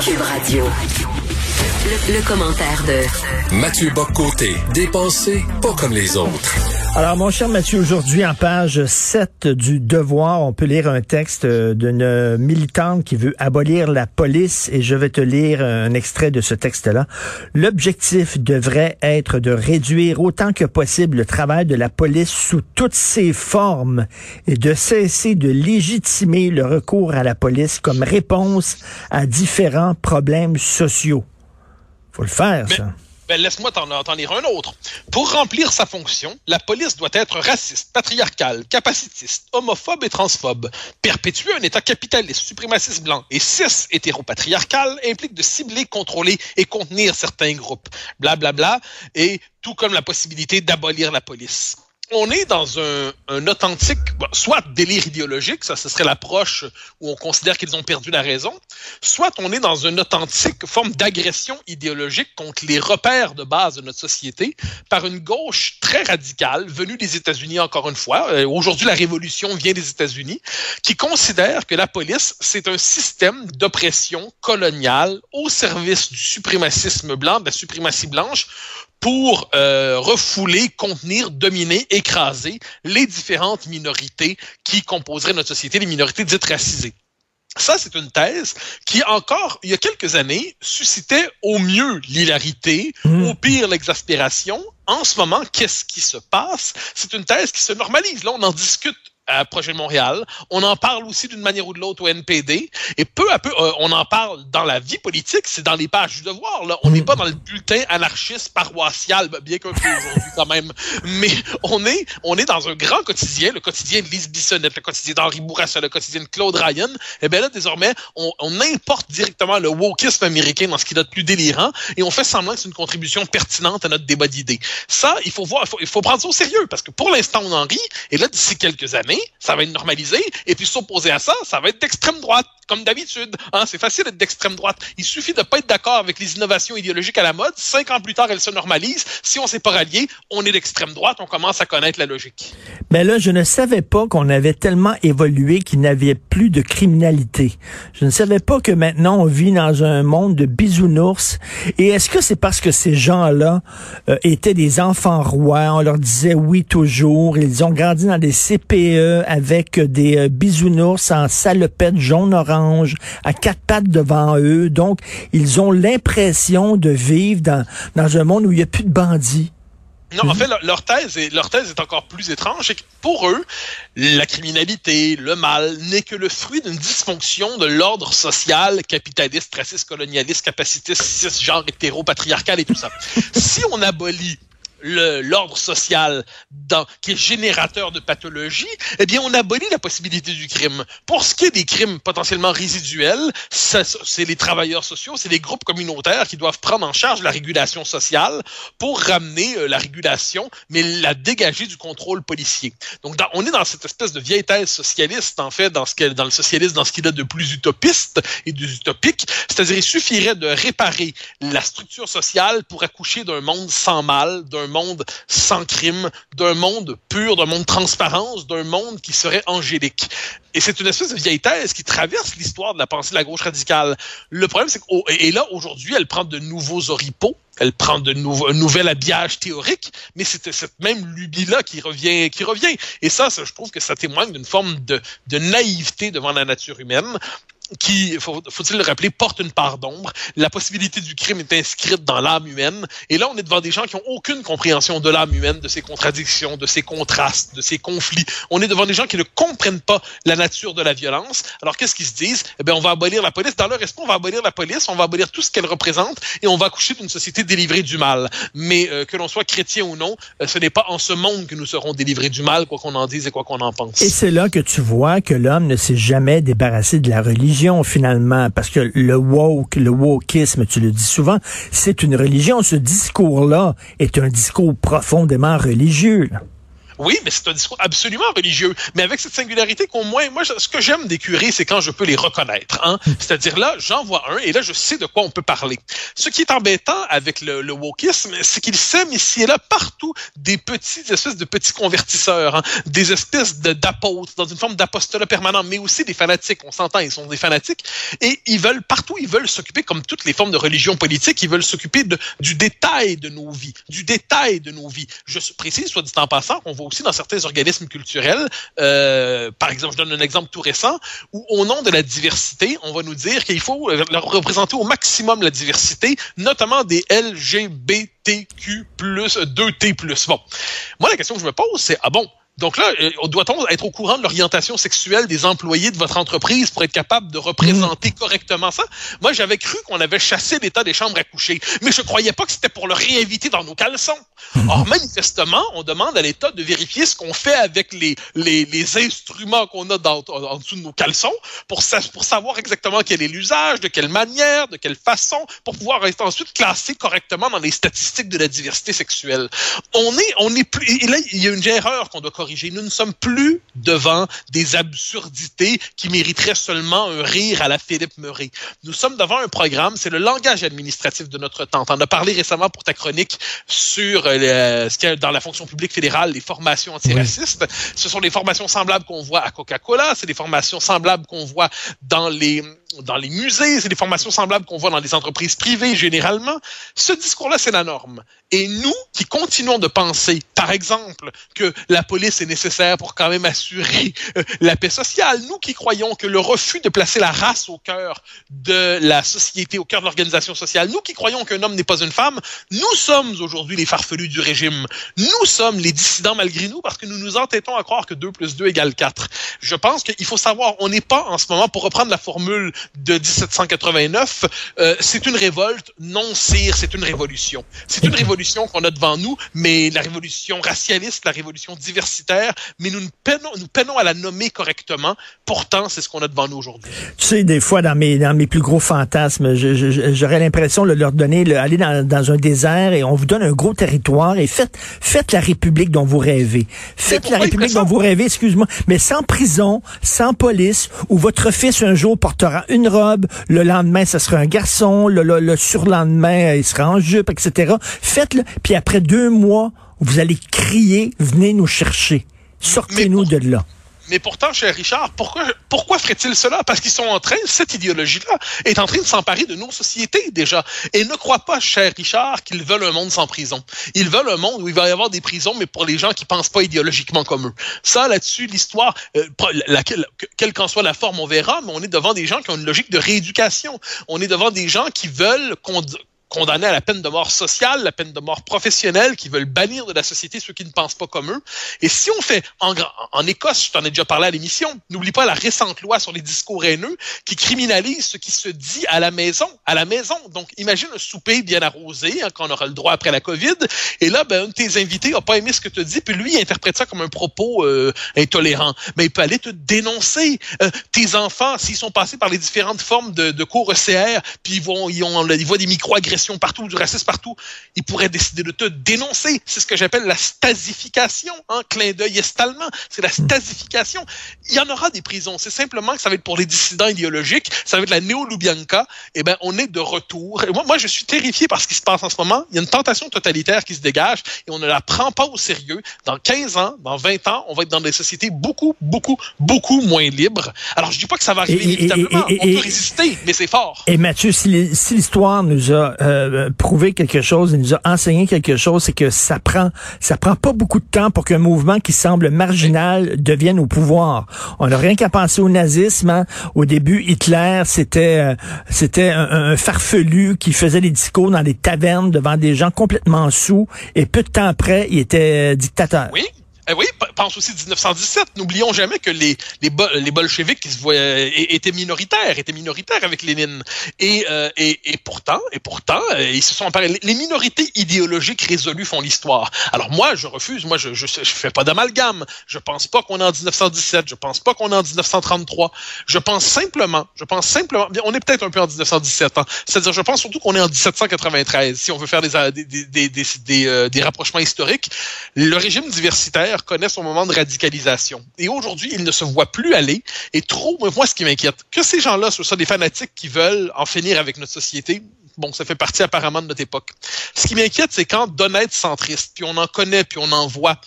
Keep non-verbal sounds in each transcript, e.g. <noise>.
Cube Radio. Le, le commentaire de Mathieu Boccoté, dépensé pas comme les autres. Alors, mon cher Mathieu, aujourd'hui, en page 7 du Devoir, on peut lire un texte d'une militante qui veut abolir la police et je vais te lire un extrait de ce texte-là. L'objectif devrait être de réduire autant que possible le travail de la police sous toutes ses formes et de cesser de légitimer le recours à la police comme réponse à différents problèmes sociaux. Faut le faire, ça. Ben, laisse-moi t'en lire un autre. Pour remplir sa fonction, la police doit être raciste, patriarcale, capacitiste, homophobe et transphobe, perpétuer un État capitaliste, suprémaciste blanc et cis hétéropatriarcal implique de cibler, contrôler et contenir certains groupes. Blablabla. Bla, bla, et tout comme la possibilité d'abolir la police on est dans un, un authentique, soit délire idéologique, ça ce serait l'approche où on considère qu'ils ont perdu la raison, soit on est dans une authentique forme d'agression idéologique contre les repères de base de notre société par une gauche très radicale venue des États-Unis encore une fois. Euh, aujourd'hui, la révolution vient des États-Unis, qui considère que la police c'est un système d'oppression coloniale au service du suprémacisme blanc, de la suprématie blanche pour euh, refouler, contenir, dominer, écraser les différentes minorités qui composeraient notre société, les minorités dites racisées. Ça, c'est une thèse qui, encore, il y a quelques années, suscitait au mieux l'hilarité, mmh. au pire l'exaspération. En ce moment, qu'est-ce qui se passe? C'est une thèse qui se normalise. Là, on en discute Projet de Montréal. On en parle aussi d'une manière ou de l'autre au NPD. Et peu à peu, euh, on en parle dans la vie politique, c'est dans les pages du devoir. Là. On n'est pas dans le bulletin anarchiste paroissial, ben, bien qu'un peu aujourd'hui quand même. Mais on est, on est dans un grand quotidien, le quotidien de Lise Bissonnette, le quotidien d'Henri Bourassa, le quotidien de Claude Ryan. Et bien là, désormais, on, on importe directement le wokisme américain dans ce qui est de plus délirant et on fait semblant que c'est une contribution pertinente à notre débat d'idées. Ça, il faut voir, il faut, il faut prendre ça au sérieux parce que pour l'instant, on en rit. Et là, d'ici quelques années, ça va être normalisé. Et puis s'opposer à ça, ça va être d'extrême droite, comme d'habitude. Hein, c'est facile d'être d'extrême droite. Il suffit de pas être d'accord avec les innovations idéologiques à la mode. Cinq ans plus tard, elles se normalisent. Si on s'est pas rallié, on est d'extrême droite. On commence à connaître la logique. Mais là, je ne savais pas qu'on avait tellement évolué qu'il n'avait plus de criminalité. Je ne savais pas que maintenant on vit dans un monde de bisounours. Et est-ce que c'est parce que ces gens-là euh, étaient des enfants rois? On leur disait oui toujours. Ils ont grandi dans des CPE avec des euh, bisounours en salopette jaune-orange à quatre pattes devant eux. Donc, ils ont l'impression de vivre dans, dans un monde où il n'y a plus de bandits. Non, en fait, leur, thèse est, leur thèse est encore plus étrange. Pour eux, la criminalité, le mal, n'est que le fruit d'une dysfonction de l'ordre social, capitaliste, raciste, colonialiste, capacitiste, cisgenre, hétéro, patriarcal et tout ça. <laughs> si on abolit l'ordre social qui est générateur de pathologie, eh bien, on abolit la possibilité du crime. Pour ce qui est des crimes potentiellement résiduels, c'est les travailleurs sociaux, c'est les groupes communautaires qui doivent prendre en charge la régulation sociale pour ramener euh, la régulation, mais la dégager du contrôle policier. Donc, on est dans cette espèce de vieille thèse socialiste, en fait, dans, ce dans le socialisme, dans ce qu'il a de plus utopiste et utopique, c'est-à-dire il suffirait de réparer la structure sociale pour accoucher d'un monde sans mal, d'un monde sans crime, d'un monde pur, d'un monde transparence, d'un monde qui serait angélique. Et c'est une espèce de vieille thèse qui traverse l'histoire de la pensée de la gauche radicale. Le problème, c'est que, et là, aujourd'hui, elle prend de nouveaux oripeaux, elle prend de nouveaux, un nouvel habillage théorique, mais c'est cette même lubie-là qui revient, qui revient. Et ça, je trouve que ça témoigne d'une forme de naïveté devant la nature humaine qui, faut-il le rappeler, porte une part d'ombre. La possibilité du crime est inscrite dans l'âme humaine. Et là, on est devant des gens qui ont aucune compréhension de l'âme humaine, de ses contradictions, de ses contrastes, de ses conflits. On est devant des gens qui ne comprennent pas la nature de la violence. Alors, qu'est-ce qu'ils se disent? Eh bien, on va abolir la police. Dans leur esprit, on va abolir la police, on va abolir tout ce qu'elle représente et on va accoucher d'une société délivrée du mal. Mais euh, que l'on soit chrétien ou non, euh, ce n'est pas en ce monde que nous serons délivrés du mal, quoi qu'on en dise et quoi qu'on en pense. Et c'est là que tu vois que l'homme ne s'est jamais débarrassé de la religion finalement, parce que le woke, le wokisme, tu le dis souvent, c'est une religion. Ce discours-là est un discours profondément religieux. Oui, mais c'est un discours absolument religieux. Mais avec cette singularité qu'au moins, moi, ce que j'aime des curés, c'est quand je peux les reconnaître. Hein? Hmm. C'est-à-dire là, j'en vois un et là, je sais de quoi on peut parler. Ce qui est embêtant avec le, le wokisme, c'est qu'il sème ici et là partout des petits espèces de petits convertisseurs, hein? des espèces d'apôtres dans une forme d'apostolat permanent, mais aussi des fanatiques. On s'entend, ils sont des fanatiques et ils veulent partout, ils veulent s'occuper comme toutes les formes de religion politique, ils veulent s'occuper du détail de nos vies, du détail de nos vies. Je précise, soit dit en passant, qu'on aussi dans certains organismes culturels, euh, par exemple, je donne un exemple tout récent, où au nom de la diversité, on va nous dire qu'il faut euh, représenter au maximum la diversité, notamment des LGBTQ+, 2T+. Bon, moi la question que je me pose, c'est, ah bon, donc là, euh, doit-on être au courant de l'orientation sexuelle des employés de votre entreprise pour être capable de représenter mm. correctement ça? Moi, j'avais cru qu'on avait chassé l'état des chambres à coucher, mais je croyais pas que c'était pour le réinviter dans nos caleçons. Mm. Or, manifestement, on demande à l'État de vérifier ce qu'on fait avec les, les, les instruments qu'on a dans, en dessous de nos caleçons pour, pour savoir exactement quel est l'usage, de quelle manière, de quelle façon, pour pouvoir être ensuite classé correctement dans les statistiques de la diversité sexuelle. On est, on est plus, et là, il y a une erreur qu'on doit nous ne sommes plus devant des absurdités qui mériteraient seulement un rire à la Philippe Murray. Nous sommes devant un programme, c'est le langage administratif de notre temps. On a parlé récemment pour ta chronique sur euh, ce qu'il y a dans la fonction publique fédérale, les formations antiracistes. Ce sont des formations semblables qu'on voit à Coca-Cola, c'est des formations semblables qu'on voit dans les dans les musées, c'est des formations semblables qu'on voit dans les entreprises privées généralement. Ce discours-là, c'est la norme. Et nous qui continuons de penser, par exemple, que la police est nécessaire pour quand même assurer euh, la paix sociale, nous qui croyons que le refus de placer la race au cœur de la société, au cœur de l'organisation sociale, nous qui croyons qu'un homme n'est pas une femme, nous sommes aujourd'hui les farfelus du régime. Nous sommes les dissidents malgré nous parce que nous nous entêtons à croire que 2 plus 2 égale 4. Je pense qu'il faut savoir, on n'est pas en ce moment, pour reprendre la formule de 1789, euh, c'est une révolte, non sire, c'est une révolution. C'est une révolution qu'on a devant nous, mais la révolution racialiste, la révolution diversitaire, mais nous peinons, nous peinons à la nommer correctement. Pourtant, c'est ce qu'on a devant nous aujourd'hui. Tu sais, des fois, dans mes, dans mes plus gros fantasmes, j'aurais l'impression de leur donner, le, aller dans, dans, un désert et on vous donne un gros territoire et faites, faites la République dont vous rêvez. Faites la République dont vous rêvez, excuse-moi, mais sans prison, sans police, où votre fils un jour portera une robe, le lendemain, ça sera un garçon, le, le, surlendemain, il sera en jupe, etc. Faites-le, puis après deux mois, vous allez crier, venez nous chercher. Sortez-nous de là. Mais pourtant, cher Richard, pourquoi, pourquoi ferait-il cela? Parce qu'ils sont en train, cette idéologie-là est en train de s'emparer de nos sociétés déjà. Et ne crois pas, cher Richard, qu'ils veulent un monde sans prison. Ils veulent un monde où il va y avoir des prisons, mais pour les gens qui pensent pas idéologiquement comme eux. Ça, là-dessus, l'histoire, euh, quelle qu'en soit la forme, on verra, mais on est devant des gens qui ont une logique de rééducation. On est devant des gens qui veulent qu'on condamnés à la peine de mort sociale, la peine de mort professionnelle, qui veulent bannir de la société ceux qui ne pensent pas comme eux. Et si on fait, en, en Écosse, je t'en ai déjà parlé à l'émission, n'oublie pas la récente loi sur les discours haineux qui criminalise ce qui se dit à la maison, à la maison. Donc, imagine un souper bien arrosé, hein, qu'on aura le droit après la COVID, et là, ben, un de tes invités n'a pas aimé ce que tu dis, puis lui, il interprète ça comme un propos euh, intolérant. Mais il peut aller te dénoncer. Euh, tes enfants, s'ils sont passés par les différentes formes de, de cours ECR, puis ils, vont, ils, ont, ils voient des micro-agressions partout, du racisme partout, il pourrait décider de te dénoncer. C'est ce que j'appelle la stasification, un hein, clin d'œil estalement. C'est la stasification. Il y en aura des prisons. C'est simplement que ça va être pour les dissidents idéologiques, ça va être la néo-Lubianka. Eh ben, on est de retour. Et moi, moi, je suis terrifié par ce qui se passe en ce moment. Il y a une tentation totalitaire qui se dégage et on ne la prend pas au sérieux. Dans 15 ans, dans 20 ans, on va être dans des sociétés beaucoup, beaucoup, beaucoup moins libres. Alors, je dis pas que ça va arriver inévitablement. on peut résister, mais c'est fort. Et Mathieu, si l'histoire nous a euh, prouvé quelque chose, il nous a enseigné quelque chose, c'est que ça prend, ça prend pas beaucoup de temps pour qu'un mouvement qui semble marginal devienne au pouvoir. On n'a rien qu'à penser au nazisme. Hein. Au début, Hitler, c'était, euh, c'était un, farfelu qui faisait des discours dans des tavernes devant des gens complètement sous, et peu de temps après, il était euh, dictateur. Oui. Eh oui, pense aussi 1917. N'oublions jamais que les, les, les bolcheviks qui se voyaient, étaient minoritaires, étaient minoritaires avec Lénine. Et, euh, et, et, pourtant, et pourtant, euh, ils se sont emparés. Les minorités idéologiques résolues font l'histoire. Alors moi, je refuse. Moi, je, je, je fais pas d'amalgame. Je pense pas qu'on est en 1917. Je pense pas qu'on est en 1933. Je pense simplement, je pense simplement, on est peut-être un peu en 1917. Hein. C'est-à-dire, je pense surtout qu'on est en 1793. Si on veut faire des, des, des, des, des, des rapprochements historiques, le régime diversitaire Lumière connaît son moment de radicalisation. Et aujourd'hui, il ne se voit plus aller. Et trop, moi, ce qui m'inquiète, que ces gens-là, ce soit des fanatiques qui veulent en finir avec notre société, bon, ça fait partie apparemment de notre époque. Ce qui m'inquiète, c'est quand d'honnêtes centristes, puis on en connaît, puis on en voit,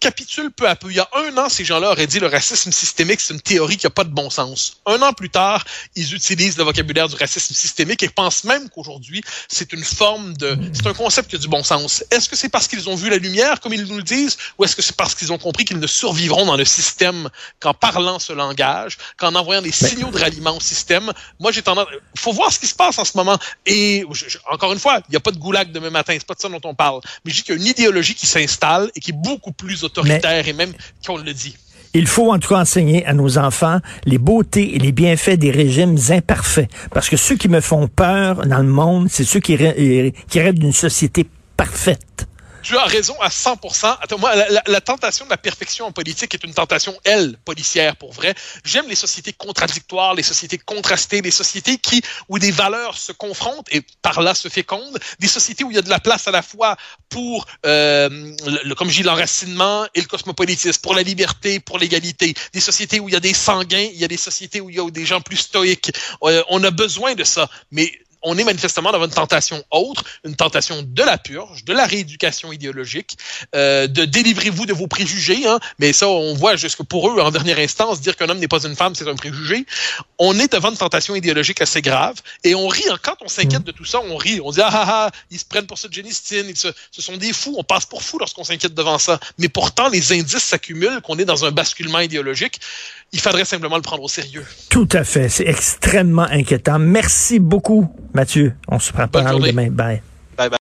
capitule peu à peu. Il y a un an, ces gens-là auraient dit le racisme systémique, c'est une théorie qui n'a pas de bon sens. Un an plus tard, ils utilisent le vocabulaire du racisme systémique et pensent même qu'aujourd'hui, c'est une forme de... C'est un concept qui a du bon sens. Est-ce que c'est parce qu'ils ont vu la lumière, comme ils nous le disent, ou est-ce que c'est parce qu'ils ont compris qu'ils ne survivront dans le système qu'en parlant ce langage, qu'en envoyant des signaux de ralliement au système? Moi, j'ai tendance... Il faut voir ce qui se passe en ce moment. Et, encore une fois, il n'y a pas de goulag demain matin, c'est pas de ça dont on parle. Mais je dis qu'il y a une idéologie qui s'installe et qui est beaucoup plus autoritaire et même qu'on le dit. Il faut en tout cas enseigner à nos enfants les beautés et les bienfaits des régimes imparfaits. Parce que ceux qui me font peur dans le monde, c'est ceux qui, qui rêvent d'une société parfaite tu as raison à 100%. Attends, moi, la, tentation de la perfection en politique est une tentation, elle, policière pour vrai. J'aime les sociétés contradictoires, les sociétés contrastées, les sociétés qui où des valeurs se confrontent et par là se fécondent, des sociétés où il y a de la place à la fois pour, euh, le, comme je dis, l'enracinement et le cosmopolitisme, pour la liberté, pour l'égalité, des sociétés où il y a des sanguins, il y a des sociétés où il y a des gens plus stoïques. Euh, on a besoin de ça, mais on est manifestement dans une tentation autre, une tentation de la purge, de la rééducation idéologique, euh, de délivrez-vous de vos préjugés. Hein, mais ça, on voit jusque pour eux, en dernière instance, dire qu'un homme n'est pas une femme, c'est un préjugé. On est devant une tentation idéologique assez grave et on rit. Hein, quand on s'inquiète de tout ça, on rit. On dit ah ah ah, ils se prennent pour cette génistine, ils se, ce sont des fous. On passe pour fous lorsqu'on s'inquiète devant ça. Mais pourtant, les indices s'accumulent qu'on est dans un basculement idéologique. Il faudrait simplement le prendre au sérieux. Tout à fait. C'est extrêmement inquiétant. Merci beaucoup. Mathieu, on se prend pas demain. Bye.